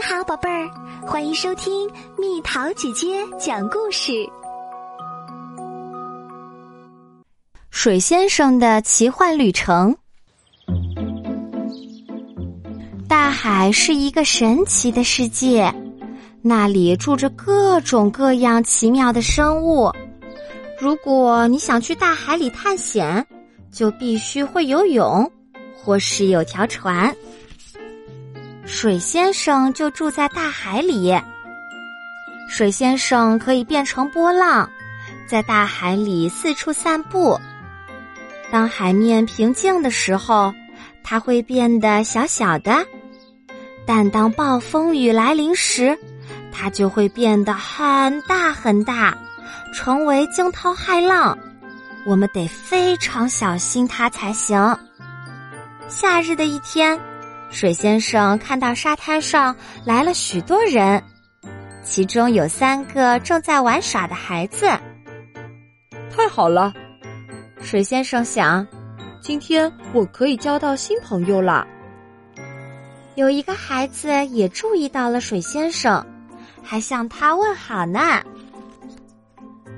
你好，宝贝儿，欢迎收听蜜桃姐姐讲故事。水先生的奇幻旅程。大海是一个神奇的世界，那里住着各种各样奇妙的生物。如果你想去大海里探险，就必须会游泳，或是有条船。水先生就住在大海里。水先生可以变成波浪，在大海里四处散步。当海面平静的时候，它会变得小小的；但当暴风雨来临时，它就会变得很大很大，成为惊涛骇浪。我们得非常小心它才行。夏日的一天。水先生看到沙滩上来了许多人，其中有三个正在玩耍的孩子。太好了，水先生想，今天我可以交到新朋友了。有一个孩子也注意到了水先生，还向他问好呢。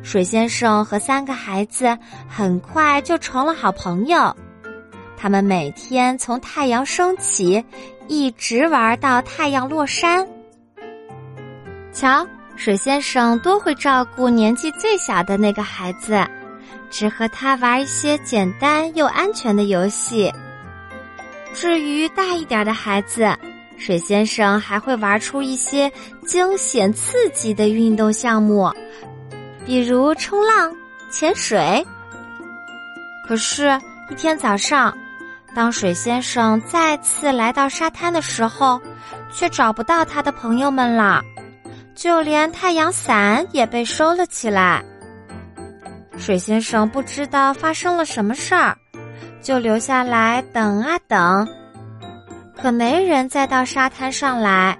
水先生和三个孩子很快就成了好朋友。他们每天从太阳升起，一直玩到太阳落山。瞧，水先生多会照顾年纪最小的那个孩子，只和他玩一些简单又安全的游戏。至于大一点的孩子，水先生还会玩出一些惊险刺激的运动项目，比如冲浪、潜水。可是，一天早上。当水先生再次来到沙滩的时候，却找不到他的朋友们了，就连太阳伞也被收了起来。水先生不知道发生了什么事儿，就留下来等啊等，可没人再到沙滩上来。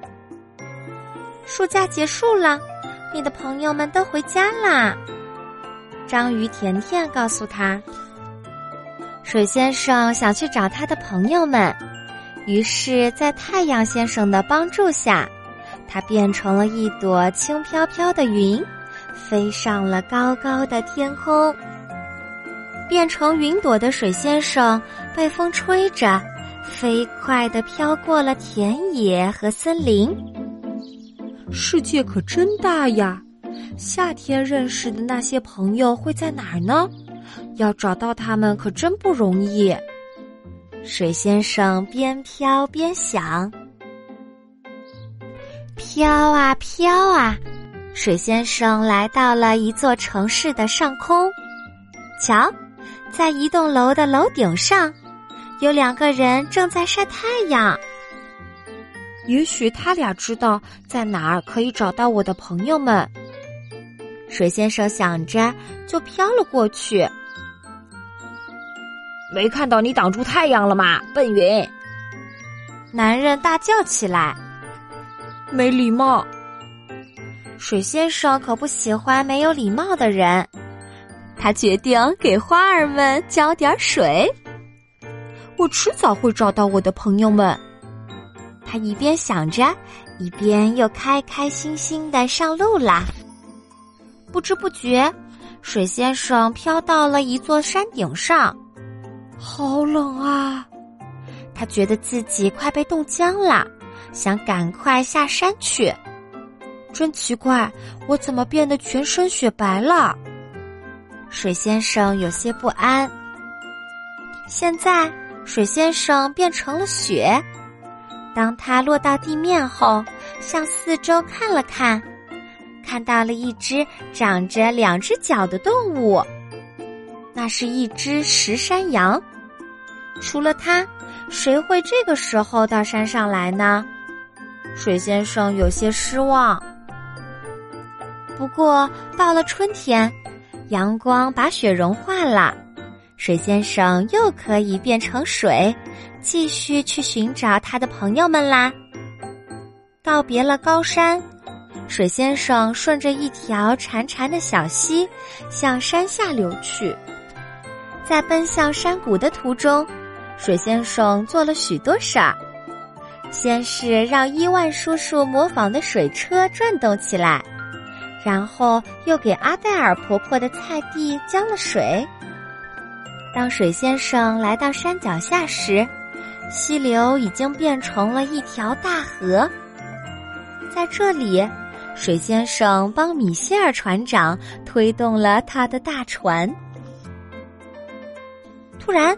暑假结束了，你的朋友们都回家啦。章鱼甜甜告诉他。水先生想去找他的朋友们，于是，在太阳先生的帮助下，他变成了一朵轻飘飘的云，飞上了高高的天空。变成云朵的水先生被风吹着，飞快地飘过了田野和森林。世界可真大呀！夏天认识的那些朋友会在哪儿呢？要找到他们可真不容易。水先生边飘边想：飘啊飘啊，水先生来到了一座城市的上空。瞧，在一栋楼的楼顶上，有两个人正在晒太阳。也许他俩知道在哪儿可以找到我的朋友们。水先生想着，就飘了过去。没看到你挡住太阳了吗，笨云！男人大叫起来：“没礼貌！”水先生可不喜欢没有礼貌的人，他决定给花儿们浇点水。我迟早会找到我的朋友们。他一边想着，一边又开开心心的上路啦。不知不觉，水先生飘到了一座山顶上。好冷啊！他觉得自己快被冻僵了，想赶快下山去。真奇怪，我怎么变得全身雪白了？水先生有些不安。现在，水先生变成了雪。当他落到地面后，向四周看了看，看到了一只长着两只脚的动物，那是一只石山羊。除了他，谁会这个时候到山上来呢？水先生有些失望。不过到了春天，阳光把雪融化了，水先生又可以变成水，继续去寻找他的朋友们啦。告别了高山，水先生顺着一条潺潺的小溪向山下流去，在奔向山谷的途中。水先生做了许多事儿，先是让伊万叔叔模仿的水车转动起来，然后又给阿黛尔婆婆的菜地浇了水。当水先生来到山脚下时，溪流已经变成了一条大河。在这里，水先生帮米歇尔船长推动了他的大船。突然，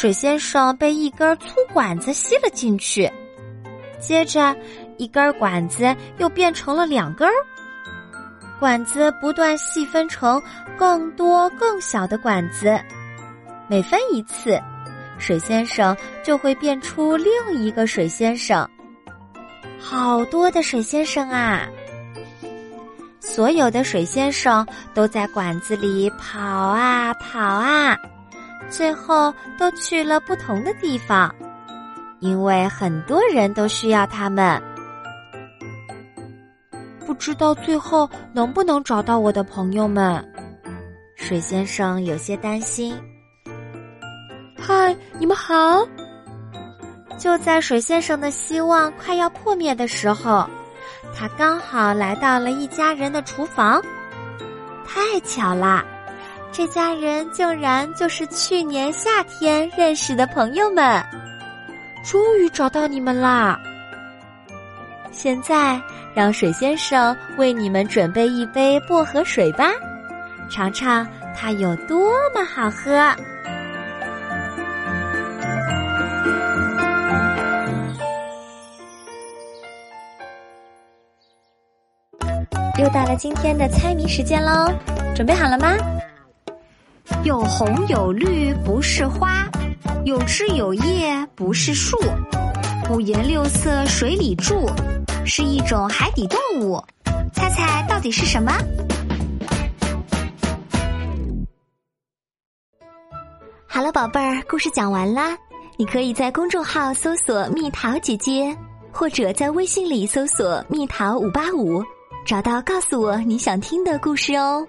水先生被一根粗管子吸了进去，接着一根管子又变成了两根儿，管子不断细分成更多更小的管子。每分一次，水先生就会变出另一个水先生。好多的水先生啊！所有的水先生都在管子里跑啊跑啊，最后都去了不同的地方，因为很多人都需要他们。不知道最后能不能找到我的朋友们？水先生有些担心。嗨，你们好！就在水先生的希望快要破灭的时候，他刚好来到了一家人的厨房。太巧了，这家人竟然就是去年夏天认识的朋友们。终于找到你们啦！现在让水先生为你们准备一杯薄荷水吧，尝尝它有多么好喝。又到了今天的猜谜时间喽，准备好了吗？有红有绿不是花，有枝有叶不是树，五颜六色水里住，是一种海底动物。猜猜到底是什么？好了，宝贝儿，故事讲完啦。你可以在公众号搜索“蜜桃姐姐”，或者在微信里搜索“蜜桃五八五”。找到，告诉我你想听的故事哦。